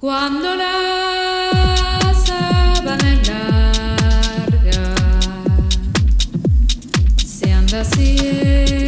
Cuando la sabana es larga, se anda siempre